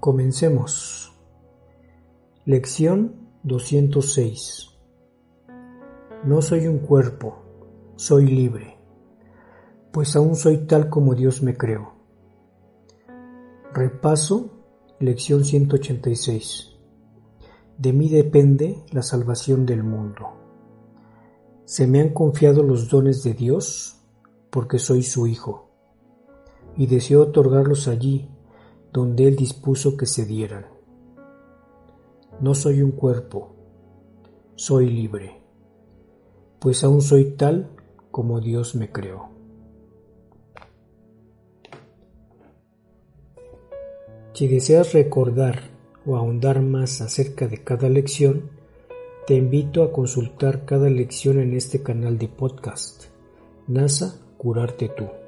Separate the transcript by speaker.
Speaker 1: Comencemos. Lección 206. No soy un cuerpo, soy libre, pues aún soy tal como Dios me creó. Repaso, lección 186. De mí depende la salvación del mundo. Se me han confiado los dones de Dios porque soy su hijo, y deseo otorgarlos allí donde Él dispuso que se dieran. No soy un cuerpo, soy libre, pues aún soy tal como Dios me creó. Si deseas recordar o ahondar más acerca de cada lección, te invito a consultar cada lección en este canal de podcast, NASA Curarte Tú.